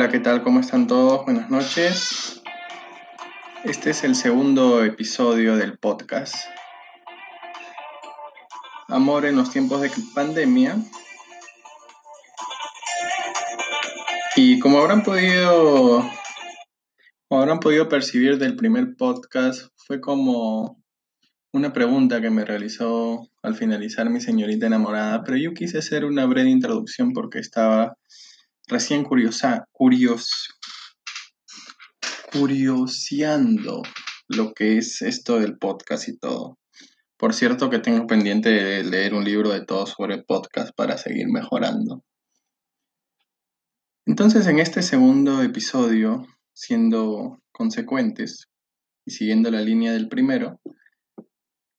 Hola, ¿qué tal? ¿Cómo están todos? Buenas noches. Este es el segundo episodio del podcast. Amor en los tiempos de pandemia. Y como habrán podido, como habrán podido percibir del primer podcast, fue como una pregunta que me realizó al finalizar mi señorita enamorada, pero yo quise hacer una breve introducción porque estaba recién curiosa, curios, curioseando lo que es esto del podcast y todo. Por cierto que tengo pendiente de leer un libro de todo sobre podcast para seguir mejorando. Entonces en este segundo episodio, siendo consecuentes y siguiendo la línea del primero,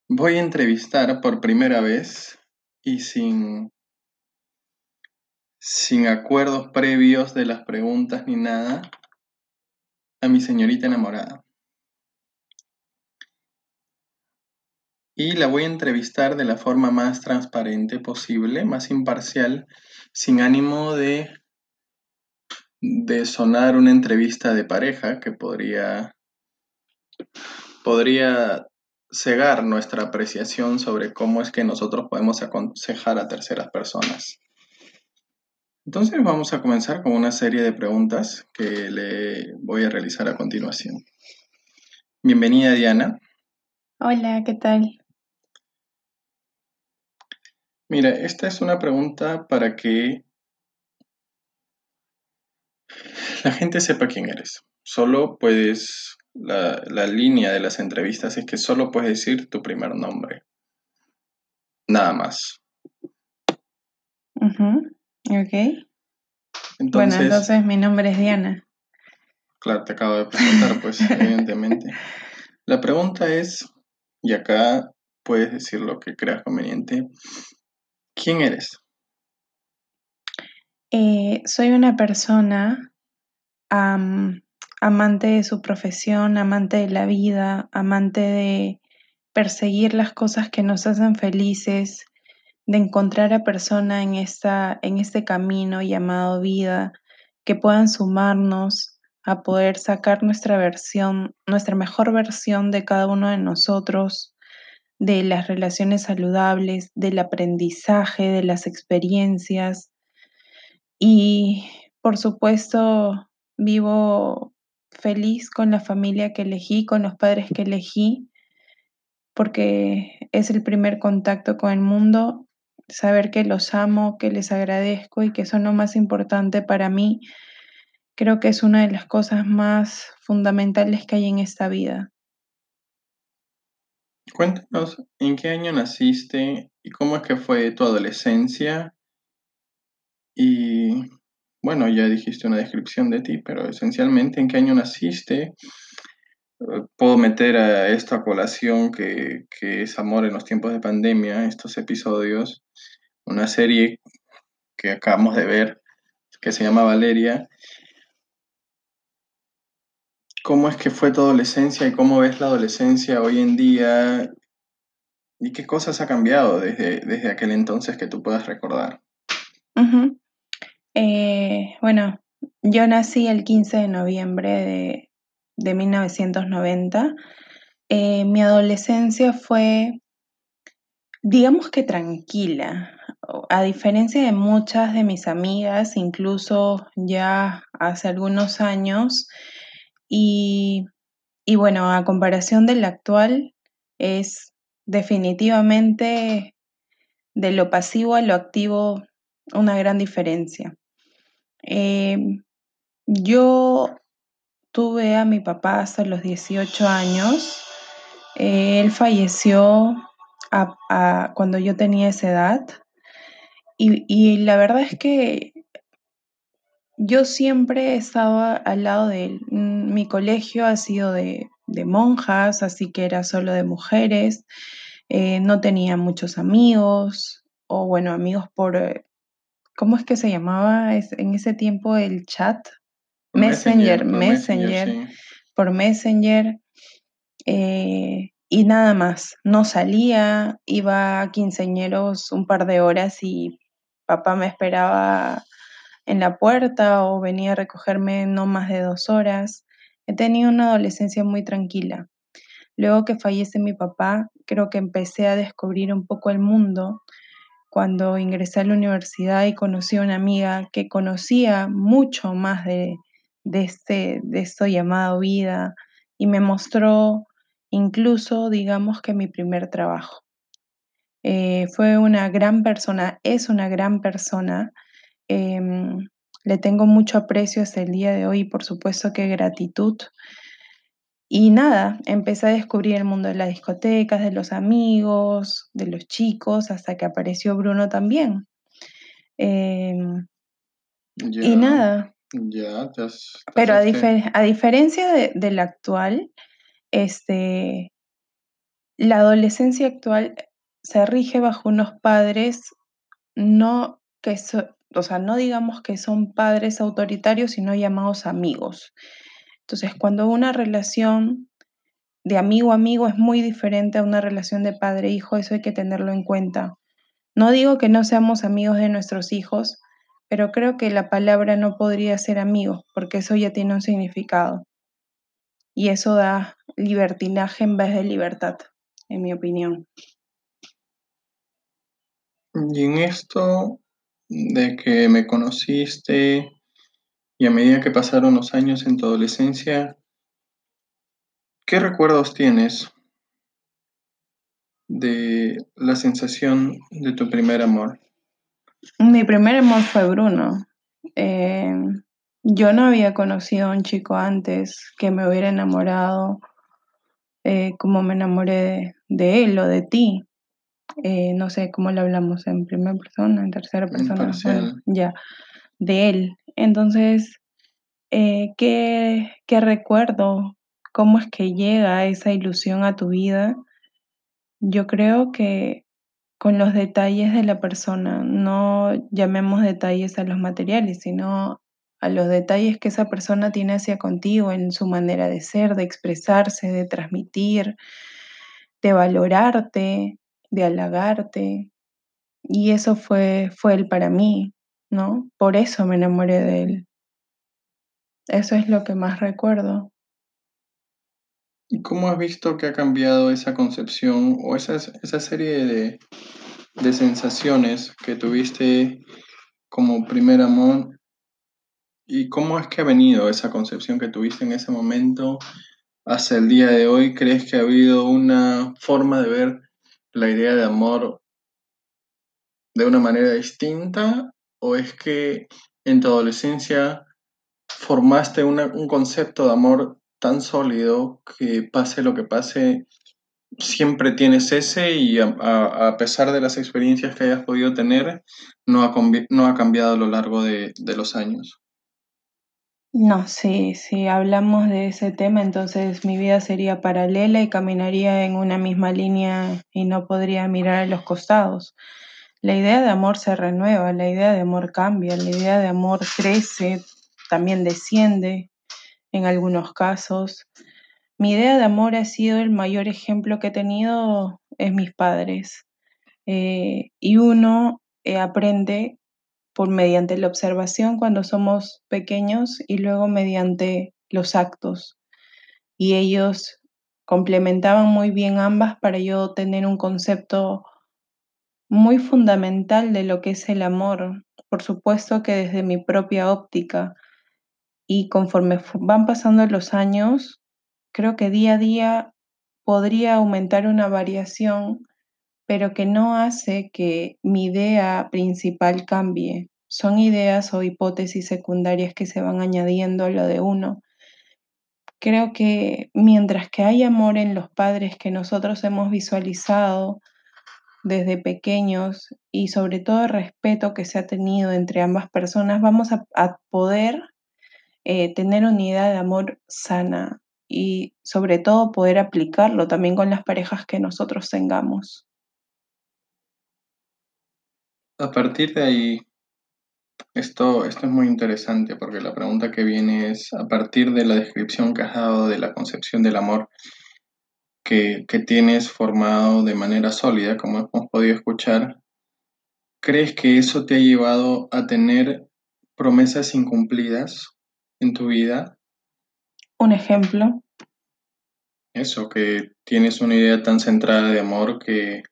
voy a entrevistar por primera vez y sin sin acuerdos previos de las preguntas ni nada, a mi señorita enamorada. Y la voy a entrevistar de la forma más transparente posible, más imparcial, sin ánimo de, de sonar una entrevista de pareja que podría, podría cegar nuestra apreciación sobre cómo es que nosotros podemos aconsejar a terceras personas. Entonces vamos a comenzar con una serie de preguntas que le voy a realizar a continuación. Bienvenida Diana. Hola, ¿qué tal? Mira, esta es una pregunta para que la gente sepa quién eres. Solo puedes, la, línea de las entrevistas es que solo puedes decir tu primer nombre. Nada más. Ok. bueno, entonces mi nombre es Diana. Claro, te acabo de preguntar, pues, evidentemente. La pregunta es, y acá puedes decir lo que creas conveniente, ¿quién eres? Eh, soy una persona amante de su profesión, amante de la vida, amante de perseguir las cosas que nos hacen felices, de encontrar a personas en, esta, en este camino llamado vida que puedan sumarnos a poder sacar nuestra versión, nuestra mejor versión de cada uno de nosotros, de las relaciones saludables, del aprendizaje, de las experiencias. Y por supuesto, vivo feliz con la familia que elegí, con los padres que elegí, porque es el primer contacto con el mundo saber que los amo, que les agradezco y que son lo más importante para mí, creo que es una de las cosas más fundamentales que hay en esta vida. Cuéntanos, ¿en qué año naciste y cómo es que fue tu adolescencia? Y bueno, ya dijiste una descripción de ti, pero esencialmente, ¿en qué año naciste? puedo meter a esto a colación que, que, es Amor en los tiempos de pandemia, estos episodios, una serie que acabamos de ver que se llama Valeria. ¿Cómo es que fue tu adolescencia y cómo ves la adolescencia hoy en día? ¿Y qué cosas ha cambiado desde, desde aquel entonces que tú puedas recordar? Eh, bueno, yo nací el 15 de noviembre de, de 1990. Eh, mi adolescencia fue, digamos que tranquila, a diferencia de muchas de mis amigas, incluso ya hace algunos años, y, y bueno, a comparación del actual, es definitivamente de lo pasivo a lo activo una gran diferencia. Eh, yo tuve a mi papá hasta los 18 años. él falleció cuando yo tenía esa edad. Y, la verdad es que yo siempre he estado al lado de él. Mm, mi colegio ha sido de, monjas, así que era solo de mujeres. Eh, no tenía muchos amigos, o bueno, amigos por, eh, ¿cómo es que se llamaba en ese tiempo el chat? Messenger, Messenger, por Messenger. Eh, y nada más, no salía, iba a quinceñeros un par de horas y papá me esperaba en la puerta o venía a recogerme no más de dos horas. He tenido una adolescencia muy tranquila. Luego que fallece mi papá, creo que empecé a descubrir un poco el mundo cuando ingresé a la universidad y conocí a una amiga que conocía mucho más de, de, este, de esto llamado vida y me mostró incluso, digamos que mi primer trabajo. Eh, fue una gran persona, es una gran persona. Em, le tengo mucho aprecio hasta el día de hoy y por supuesto que gratitud. Y nada, empecé a descubrir el mundo de las discotecas, de los amigos, de los chicos, hasta que apareció Bruno también. Em, y nada. Ya, Pero a, a diferencia de, del actual, este, la adolescencia actual se rige bajo unos padres no que o sea, no digamos que son padres autoritarios, sino llamados amigos. Entonces, cuando una relación de amigo a amigo es muy diferente a una relación de padre-hijo, eso hay que tenerlo en cuenta. No digo que no seamos amigos de nuestros hijos, pero creo que la palabra no podría ser amigo, porque eso ya tiene un significado. Y eso da libertinaje en vez de libertad, en mi opinión. Y en esto de que me conociste y a medida que pasaron los años en tu adolescencia, ¿qué recuerdos tienes de la sensación de tu primer amor? Mi primer amor fue Bruno. Eh, yo no había conocido a un chico antes que me hubiera enamorado eh, como me enamoré de, él o de ti. Eh, no sé cómo lo hablamos en primera persona, en tercera persona, ya, de él. Entonces, eh, ¿qué, recuerdo? ¿Cómo es que llega esa ilusión a tu vida? Yo creo que con los detalles de la persona, no llamemos detalles a los materiales, sino a los detalles que esa persona tiene hacia contigo en su manera de ser, de expresarse, de transmitir, de valorarte, de halagarte. Y eso fue, fue él para mí, ¿no? Por eso me enamoré de él. Eso es lo que más recuerdo. ¿Y cómo has visto que ha cambiado esa concepción o esa, esa serie de, de sensaciones que tuviste como primer amor? ¿Y cómo es que ha venido esa concepción que tuviste en ese momento hasta el día de hoy? ¿Crees que ha habido una forma de ver la idea de amor de una manera distinta? ¿O es que en tu adolescencia formaste un concepto de amor tan sólido que pase lo que pase, siempre tienes ese y a, pesar de las experiencias que hayas podido tener, no ha, no ha cambiado a lo largo de, de los años. No, sí, si hablamos de ese tema, entonces mi vida sería paralela y caminaría en una misma línea y no podría mirar a los costados. La idea de amor se renueva, la idea de amor cambia, la idea de amor crece, también desciende en algunos casos. Mi idea de amor ha sido el mayor ejemplo que he tenido es mis padres. Eh, y uno eh, aprende por mediante la observación cuando somos pequeños y luego mediante los actos. Y ellos complementaban muy bien ambas para yo tener un concepto muy fundamental de lo que es el amor. Por supuesto que desde mi propia óptica, y conforme van pasando los años, creo que día a día podría aumentar una variación, pero que no hace que mi idea principal cambie. Son ideas o hipótesis secundarias que se van añadiendo a lo de uno. Creo que mientras que hay amor en los padres que nosotros hemos visualizado desde pequeños y sobre todo respeto que se ha tenido entre ambas personas, vamos a, a poder eh, tener unidad de amor sana y sobre todo poder aplicarlo también con las parejas que nosotros tengamos. A partir de ahí, esto, esto es muy interesante porque la pregunta que viene es, a partir de la descripción que has dado de la concepción del amor que, que tienes formado de manera sólida, como hemos podido escuchar, ¿crees que eso te ha llevado a tener promesas incumplidas en tu vida? Un ejemplo. Eso, que tienes una idea tan centrada de amor que,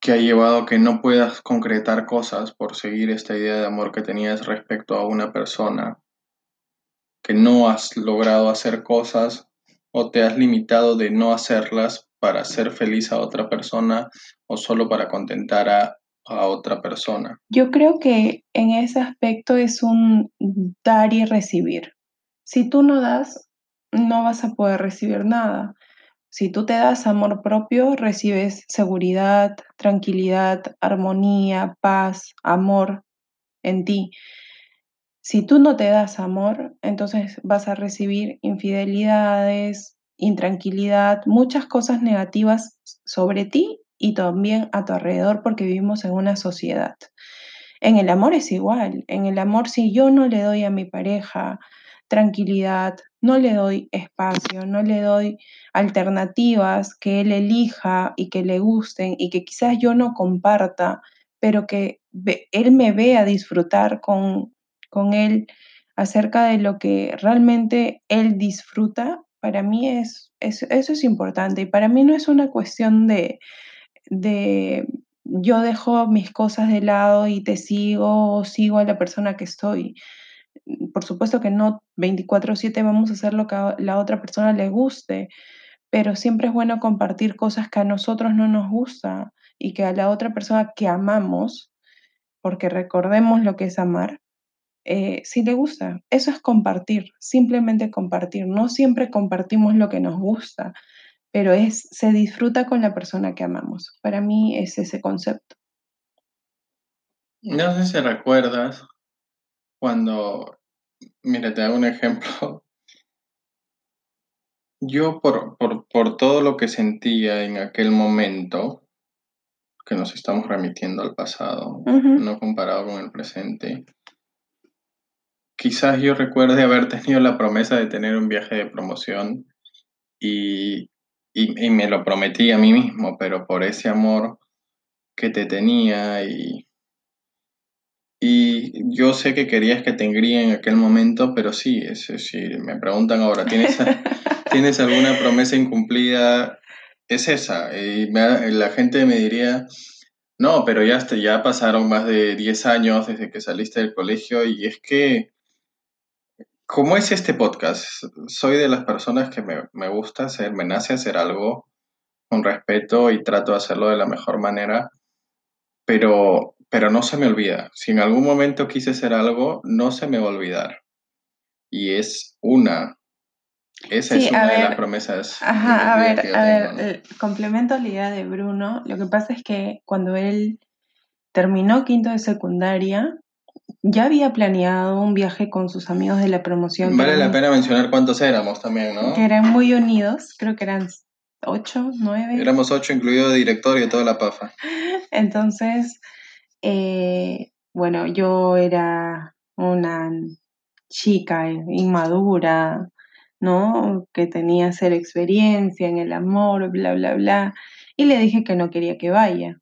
que ha llevado a que no puedas concretar cosas por seguir esta idea de amor que tenías respecto a una persona, que no has logrado hacer cosas o te has limitado de no hacerlas para ser feliz a otra persona o solo para contentar a, a otra persona. Yo creo que en ese aspecto es un dar y recibir. Si tú no das, no vas a poder recibir nada. Si tú te das amor propio, recibes seguridad, tranquilidad, armonía, paz, amor en ti. Si tú no te das amor, entonces vas a recibir infidelidades, intranquilidad, muchas cosas negativas sobre ti y también a tu alrededor porque vivimos en una sociedad. En el amor es igual. En el amor, si yo no le doy a mi pareja tranquilidad, no le doy espacio, no le doy alternativas que él elija y que le gusten y que quizás yo no comparta, pero que él me vea disfrutar con, con él acerca de lo que realmente él disfruta, para mí es, eso es importante. Y para mí no es una cuestión de, de yo dejo mis cosas de lado y te sigo o sigo a la persona que estoy por supuesto que no 24/7 vamos a hacer lo que a la otra persona le guste, pero siempre es bueno compartir cosas que a nosotros no nos gusta y que a la otra persona que amamos, porque recordemos lo que es amar, eh, si le gusta. Eso es compartir, simplemente compartir. No siempre compartimos lo que nos gusta, pero es, se disfruta con la persona que amamos. Para mí es ese concepto. No sé si recuerdas cuando, mira, te hago un ejemplo. Yo por, por, todo lo que sentía en aquel momento, que nos estamos remitiendo al pasado, no comparado con el presente, quizás yo recuerde haber tenido la promesa de tener un viaje de promoción y, y, me lo prometí a mí mismo, pero por ese amor que te tenía y, y yo sé que querías que te engríe en aquel momento, pero sí, es, sí, me preguntan ahora, ¿tienes, ¿tienes alguna promesa incumplida? Es esa. Y la gente me diría, no, pero ya, ya pasaron más de 10 años desde que saliste del colegio y es que, ¿cómo es este podcast? Soy de las personas que me, me gusta hacer, me nace hacer algo con respeto y trato de hacerlo de la mejor manera, pero pero no se me olvida. Si en algún momento quise hacer algo, no se me va a olvidar. Y es una. Esa es una de las promesas. Ajá, a ver, a ver, eh, complemento la idea de Bruno. Lo que pasa es que cuando él terminó quinto de secundaria, ya había planeado un viaje con sus amigos de la promoción. Vale la pena mencionar cuántos éramos también, ¿no? Que eran muy unidos, creo que eran ocho, nueve. Éramos ocho, incluido directorio y toda la pafa. Entonces, eh, bueno, yo era una chica inmadura, ¿no? Que tenía ser experiencia en el amor, bla, bla, bla, y le dije que no quería que vaya.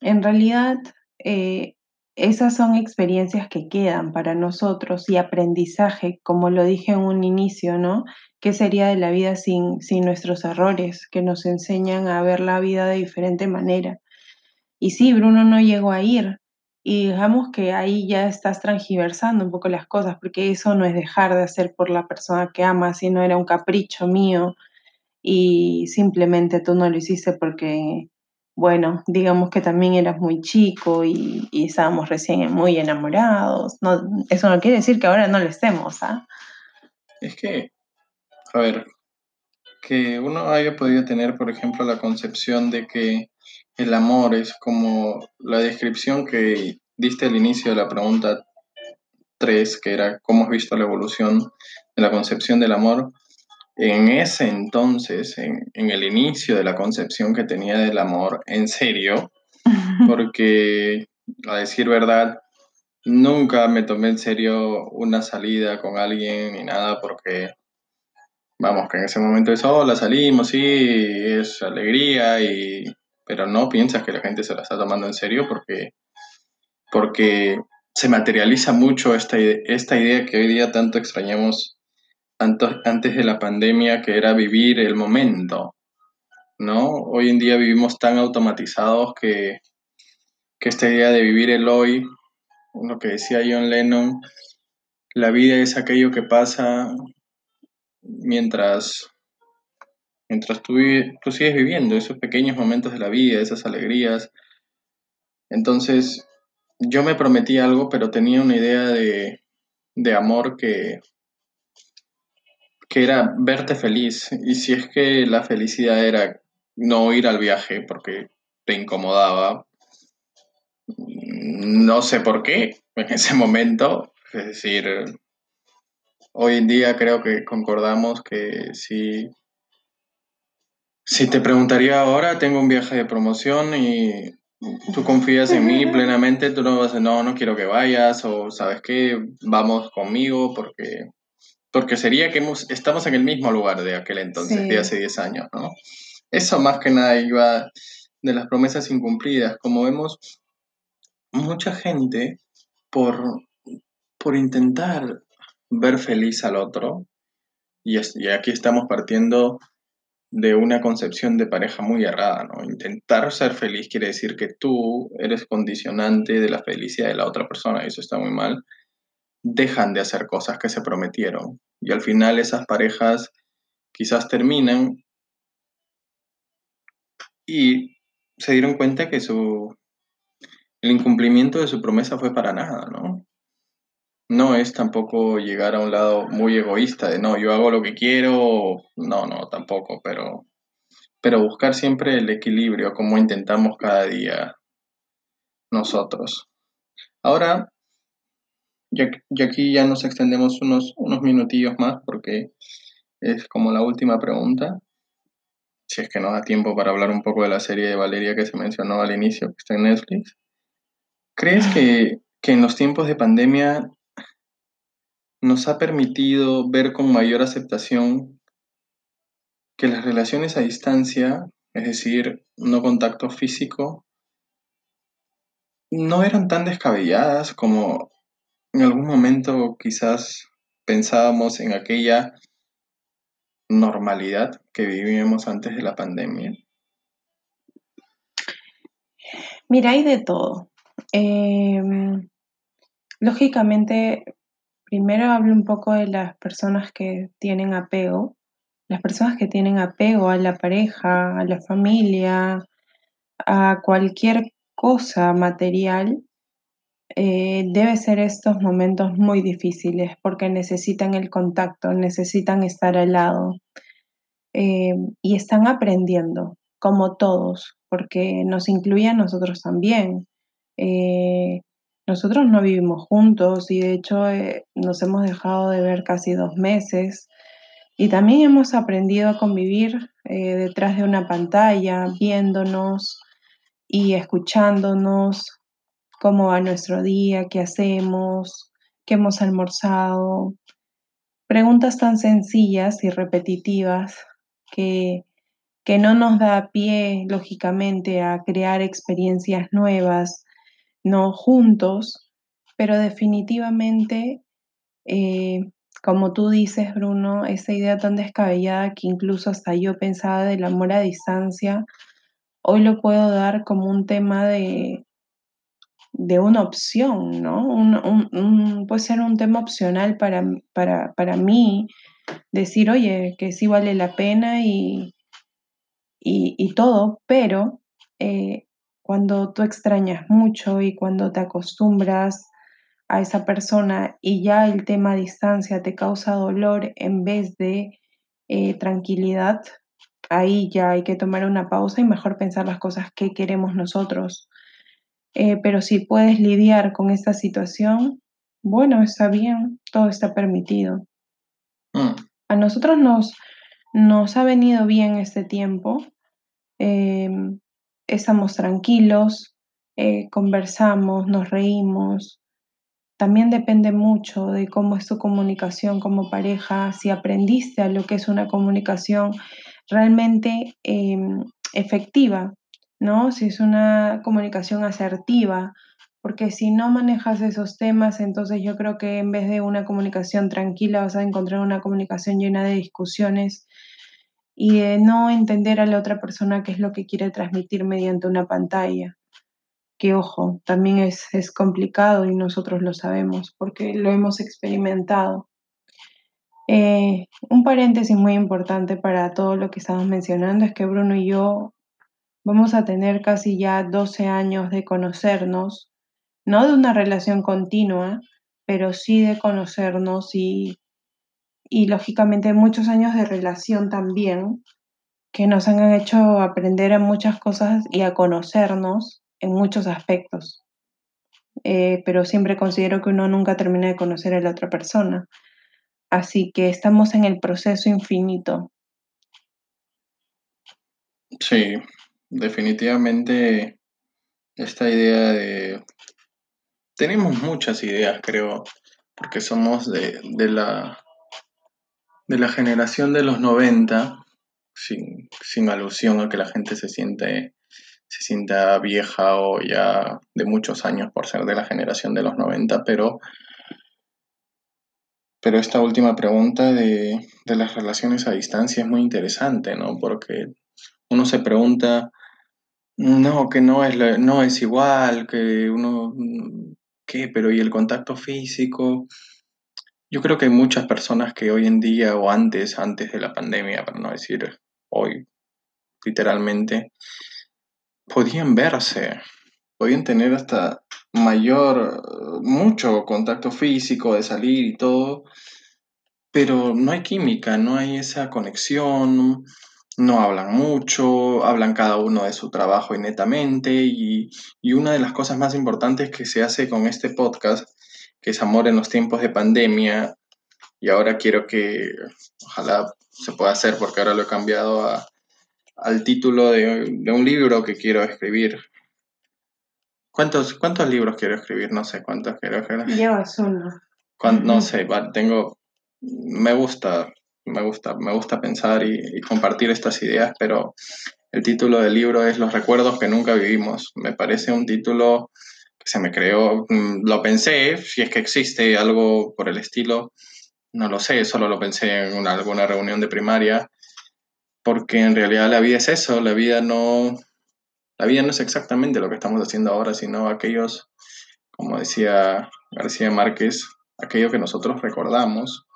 En realidad, eh, esas son experiencias que quedan para nosotros y aprendizaje, como lo dije en un inicio, ¿no? ¿Qué sería de la vida sin, sin nuestros errores, que nos enseñan a ver la vida de diferente manera? Y sí, Bruno no llegó a ir. Y digamos que ahí ya estás transgiversando un poco las cosas, porque eso no es dejar de hacer por la persona que amas, sino era un capricho mío y simplemente tú no lo hiciste porque, bueno, digamos que también eras muy chico y, estábamos recién muy enamorados. Eso no quiere decir que ahora no lo estemos, ¿ah? Es que, a ver, que uno haya podido tener, por ejemplo, la concepción de que el amor es como la descripción que diste al inicio de la pregunta 3, que era cómo has visto la evolución de la concepción del amor. En ese entonces, en, el inicio de la concepción que tenía del amor, en serio, porque a decir verdad, nunca me tomé en serio una salida con alguien ni nada, porque vamos, que en ese momento es, hola, salimos, sí, es alegría y pero no piensas que la gente se la está tomando en serio porque, porque se materializa mucho esta, esta idea que hoy día tanto extrañamos antes de la pandemia, que era vivir el momento, ¿no? Hoy en día vivimos tan automatizados que, que esta idea de vivir el hoy, lo que decía John Lennon, la vida es aquello que pasa mientras, mientras tú, tú sigues viviendo esos pequeños momentos de la vida, esas alegrías. Entonces, yo me prometí algo, pero tenía una idea de, de amor que, que era verte feliz. Y si es que la felicidad era no ir al viaje porque te incomodaba, no sé por qué en ese momento, es decir, hoy en día creo que concordamos que si, si te preguntaría ahora, tengo un viaje de promoción y tú confías en mí plenamente, tú no vas a decir, no, no quiero que vayas, o sabes qué, vamos conmigo, porque, porque sería que estamos en el mismo lugar de aquel entonces, de hace 10 años, ¿no? Eso más que nada iba de las promesas incumplidas. Como vemos, mucha gente, por, por intentar ver feliz al otro, y, y aquí estamos partiendo de una concepción de pareja muy errada, ¿no? Intentar ser feliz quiere decir que tú eres condicionante de la felicidad de la otra persona y eso está muy mal. Dejan de hacer cosas que se prometieron y al final esas parejas quizás terminan y se dieron cuenta que su el incumplimiento de su promesa fue para nada, ¿no? No es tampoco llegar a un lado muy egoísta de no, yo hago lo que quiero, no, no, tampoco, pero, pero buscar siempre el equilibrio como intentamos cada día nosotros. Ahora, y aquí ya nos extendemos unos, unos minutillos más porque es como la última pregunta, si es que nos da tiempo para hablar un poco de la serie de Valeria que se mencionó al inicio, que está en Netflix. ¿Crees que, que en los tiempos de pandemia nos ha permitido ver con mayor aceptación que las relaciones a distancia, es decir, no contacto físico, no eran tan descabelladas como en algún momento quizás pensábamos en aquella normalidad que vivíamos antes de la pandemia? Mira, hay de todo. Em, lógicamente, Primero hablo un poco de las personas que tienen apego. Las personas que tienen apego a la pareja, a la familia, a cualquier cosa material, eh, debe ser estos momentos muy difíciles porque necesitan el contacto, necesitan estar al lado eh, y están aprendiendo, como todos, porque nos incluye a nosotros también. Eh, nosotros no vivimos juntos y de hecho eh, nos hemos dejado de ver casi dos meses y también hemos aprendido a convivir eh, detrás de una pantalla, viéndonos y escuchándonos cómo va nuestro día, qué hacemos, qué hemos almorzado. Preguntas tan sencillas y repetitivas que, que no nos da pie, lógicamente, a crear experiencias nuevas no juntos, pero definitivamente, eh, como tú dices, Bruno, esa idea tan descabellada que incluso hasta yo pensaba del amor a distancia, hoy lo puedo dar como un tema de, de una opción, ¿no? puede ser un tema opcional para, para, mí, decir, oye, que sí vale la pena y, y, todo, pero eh, cuando tú extrañas mucho y cuando te acostumbras a esa persona y ya el tema a distancia te causa dolor en vez de eh, tranquilidad, ahí ya hay que tomar una pausa y mejor pensar las cosas que queremos nosotros. Eh, pero si puedes lidiar con esta situación, bueno, está bien, todo está permitido. Mm. A nosotros nos, nos ha venido bien este tiempo. Em, estamos tranquilos, eh, conversamos, nos reímos. También depende mucho de cómo es tu comunicación como pareja, si aprendiste a lo que es una comunicación realmente em, efectiva, ¿no? Si es una comunicación asertiva, porque si no manejas esos temas, entonces yo creo que en vez de una comunicación tranquila vas a encontrar una comunicación llena de discusiones y de no entender a la otra persona qué es lo que quiere transmitir mediante una pantalla. Que ojo, también es, es complicado y nosotros lo sabemos porque lo hemos experimentado. Eh, un paréntesis muy importante para todo lo que estamos mencionando es que Bruno y yo vamos a tener casi ya 12 años de conocernos no de una relación continua, pero sí de conocernos y, y lógicamente muchos años de relación también que nos han hecho aprender a muchas cosas y a conocernos en muchos aspectos. Eh, pero siempre considero que uno nunca termina de conocer a la otra persona. Así que estamos en el proceso infinito. Sí, definitivamente esta idea de tenemos muchas ideas, creo, porque somos de, la, de la generación de los 90, sin, alusión a que la gente se siente se sienta vieja o ya de muchos años por ser de la generación de los 90, pero, pero esta última pregunta de, de las relaciones a distancia es muy interesante, ¿no? Porque uno se pregunta, no, que no es, no es igual, que uno ¿qué? Pero ¿y el contacto físico? Yo creo que hay muchas personas que hoy en día o antes, antes de la pandemia, para no decir hoy, literalmente, podían verse, podían tener hasta mayor, mucho contacto físico, de salir y todo, pero no hay química, no hay esa conexión, no hablan mucho, hablan cada uno de su trabajo y netamente, y, una de las cosas más importantes que se hace con este podcast, que es Amor en los tiempos de pandemia, y ahora quiero que, ojalá se pueda hacer, porque ahora lo he cambiado al título de, un libro que quiero escribir. ¿Cuántos, ¿Cuántos libros quiero escribir? No sé cuántos quiero escribir. Llevas uno. No sé, tengo, me gusta me gusta, me gusta pensar y, compartir estas ideas, pero el título del libro es Los recuerdos que nunca vivimos. Me parece un título se me creó, mm, lo pensé, si es que existe algo por el estilo, no lo sé, solo lo pensé en alguna reunión de primaria, porque en realidad la vida es eso, la vida no, la vida no es exactamente lo que estamos haciendo ahora, sino aquellos, como decía García Márquez, aquello que nosotros recordamos.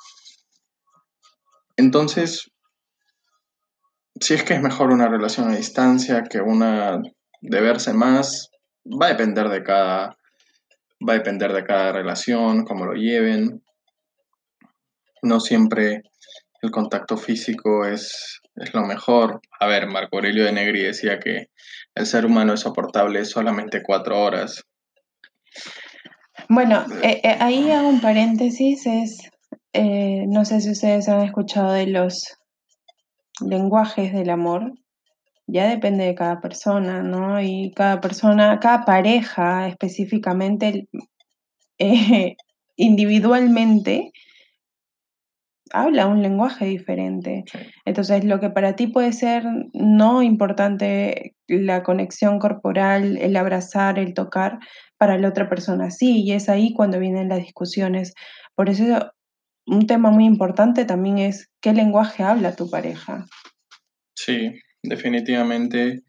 Entonces, si es que es mejor una relación a distancia que una de verse más, va a depender de cada, va a depender de cada relación, cómo lo lleven. No siempre el contacto físico es, es lo mejor. A ver, Marco Aurelio de Negri decía que el ser humano es soportable solamente cuatro horas. Bueno, eh, eh, ahí hago un paréntesis, es eh, no sé si ustedes han escuchado de los lenguajes del amor. Ya depende de cada persona, ¿no? Y cada persona, cada pareja específicamente, eh, individualmente, habla un lenguaje diferente. Entonces, lo que para ti puede ser no importante, la conexión corporal, el abrazar, el tocar, para la otra persona sí, y es ahí cuando vienen las discusiones. Por eso un tema muy importante también es qué lenguaje habla tu pareja. Sí, definitivamente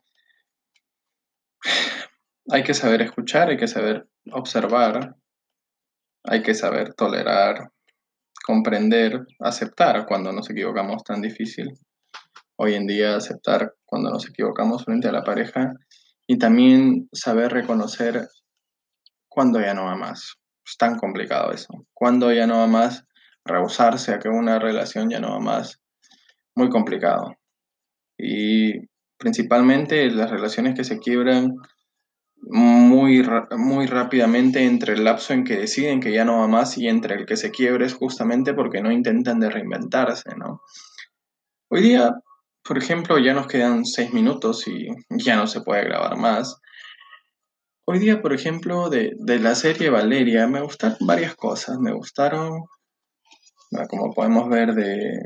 hay que saber escuchar, hay que saber observar, hay que saber tolerar, comprender, aceptar cuando nos equivocamos tan difícil. Hoy en día aceptar cuando nos equivocamos frente a la pareja y también saber reconocer cuando ya no va más. Es tan complicado eso. Cuando ya no va más rehusarse a que una relación ya no va más, muy complicado. Y principalmente las relaciones que se quiebran muy, muy rápidamente entre el lapso en que deciden que ya no va más y entre el que se quiebre es justamente porque no intentan de reinventarse, ¿no? Hoy día, por ejemplo, ya nos quedan seis minutos y ya no se puede grabar más. Hoy día, por ejemplo, de, de la serie Valeria, me gustaron varias cosas. Me gustaron como podemos ver de,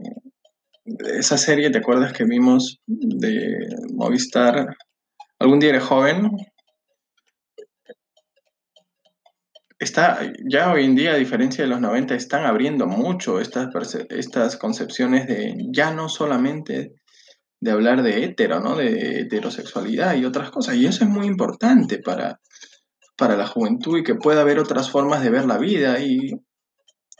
esa serie, ¿te acuerdas que vimos de Movistar? ¿Algún día eres joven? está, ya hoy en día, a diferencia de los 90, están abriendo mucho estas, estas concepciones de ya no solamente de hablar de hetero, ¿no? De heterosexualidad y otras cosas. Y eso es muy importante para, para la juventud y que pueda haber otras formas de ver la vida. Y,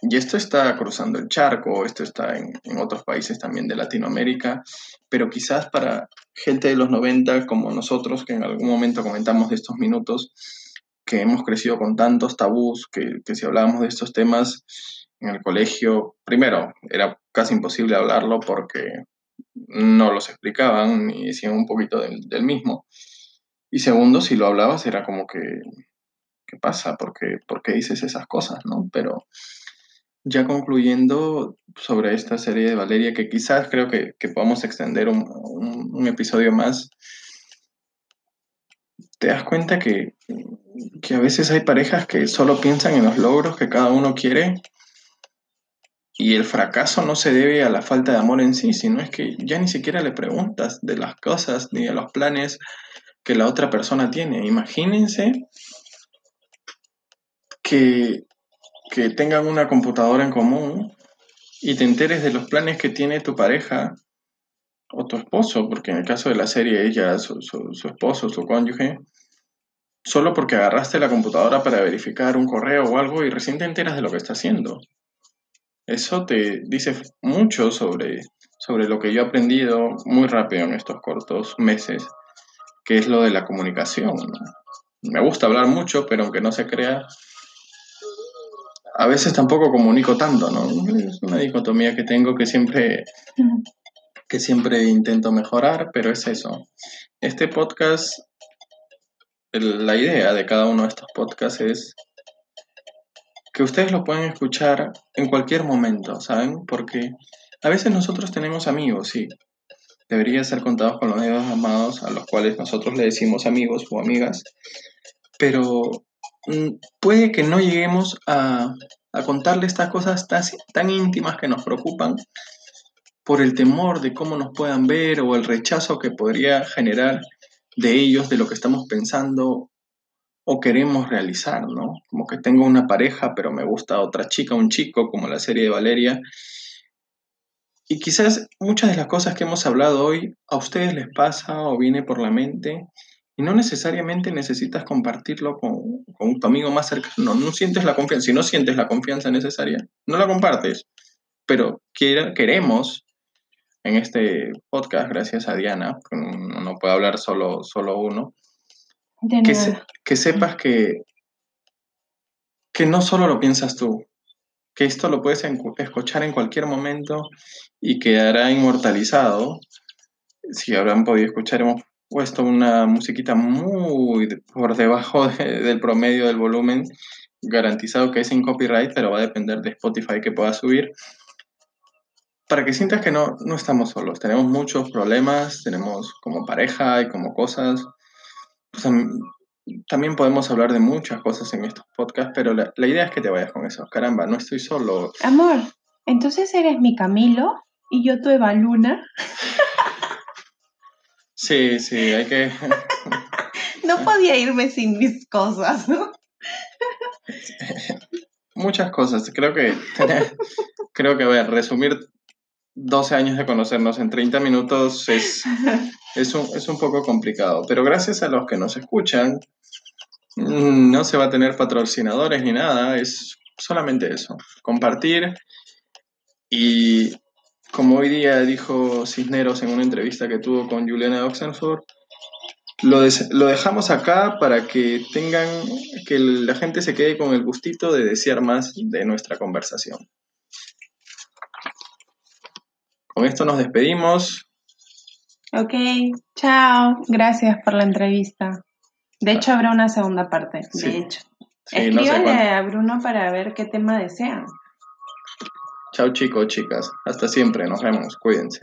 y esto está cruzando el charco, esto está en, otros países también de Latinoamérica, pero quizás para gente de los 90 como nosotros, que en algún momento comentamos de estos minutos, que hemos crecido con tantos tabús, que, que si hablábamos de estos temas en el colegio, primero, era casi imposible hablarlo porque no los explicaban ni decían un poquito del, mismo. Y segundo, si lo hablabas era como que, ¿qué pasa? ¿Por qué, ¿Por qué dices esas cosas? ¿no? Pero ya concluyendo sobre esta serie de Valeria, que quizás creo que, que podamos extender un, un, episodio más, te das cuenta que, que a veces hay parejas que solo piensan en los logros que cada uno quiere y el fracaso no se debe a la falta de amor en sí, sino es que ya ni siquiera le preguntas de las cosas ni de los planes que la otra persona tiene. Imagínense que, que tengan una computadora en común y te enteres de los planes que tiene tu pareja o tu esposo, porque en el caso de la serie ella, su, su, esposo, su cónyuge, solo porque agarraste la computadora para verificar un correo o algo y recién te enteras de lo que está haciendo. Eso te dice mucho sobre, sobre lo que yo he aprendido muy rápido en estos cortos meses, que es lo de la comunicación. Me gusta hablar mucho, pero aunque no se crea, a veces tampoco comunico tanto, ¿no? Es una dicotomía que tengo que siempre, que siempre intento mejorar, pero es eso. Este podcast, la idea de cada uno de estos podcasts es que ustedes lo pueden escuchar en cualquier momento, ¿saben? Porque a veces nosotros tenemos amigos, sí. Debería ser contados con los dedos amados a los cuales nosotros le decimos amigos o amigas, pero puede que no lleguemos a, a contarle estas cosas tan, tan íntimas que nos preocupan por el temor de cómo nos puedan ver o el rechazo que podría generar de ellos, de lo que estamos pensando o queremos realizar, ¿no? Como que tengo una pareja, pero me gusta otra chica, un chico, como la serie de Valeria. Y quizás muchas de las cosas que hemos hablado hoy a ustedes les pasa o viene por la mente y no necesariamente necesitas compartirlo con, con tu amigo más cercano. No sientes la confianza. Si no sientes la confianza necesaria, no la compartes. Pero quiera, queremos en este podcast, gracias a Diana, no, no puede hablar solo, solo uno, que, se, que, sepas que, que no solo lo piensas tú, que esto lo puedes escuchar en cualquier momento y quedará inmortalizado. Si habrán podido escuchar, hemos puesto una musiquita muy por debajo de, del promedio del volumen, garantizado que es sin copyright, pero va a depender de Spotify que pueda subir. Para que sientas que no, no estamos solos, tenemos muchos problemas, tenemos como pareja y como cosas, pues, también podemos hablar de muchas cosas en estos podcasts, pero la, la, idea es que te vayas con eso. Caramba, no estoy solo. Amor, entonces eres mi Camilo y yo tu Eva Luna. Sí, sí, hay que. no podía irme sin mis cosas, ¿no? Muchas cosas. Creo que. Creo que, a ver, resumir 12 años de conocernos en 30 minutos es, es, un, es un poco complicado, pero gracias a los que nos escuchan, no se va a tener patrocinadores ni nada, es solamente eso, compartir y como hoy día dijo Cisneros en una entrevista que tuvo con Juliana Oxenford, lo, de, lo, dejamos acá para que tengan, que la gente se quede con el gustito de desear más de nuestra conversación. Con esto nos despedimos. Ok, chao. Gracias por la entrevista. De hecho, habrá una segunda parte. Sí. De hecho. Sí, Escríbanle no sé a Bruno para ver qué tema desean. Chao chicos, chicas. Hasta siempre. Nos vemos. Cuídense.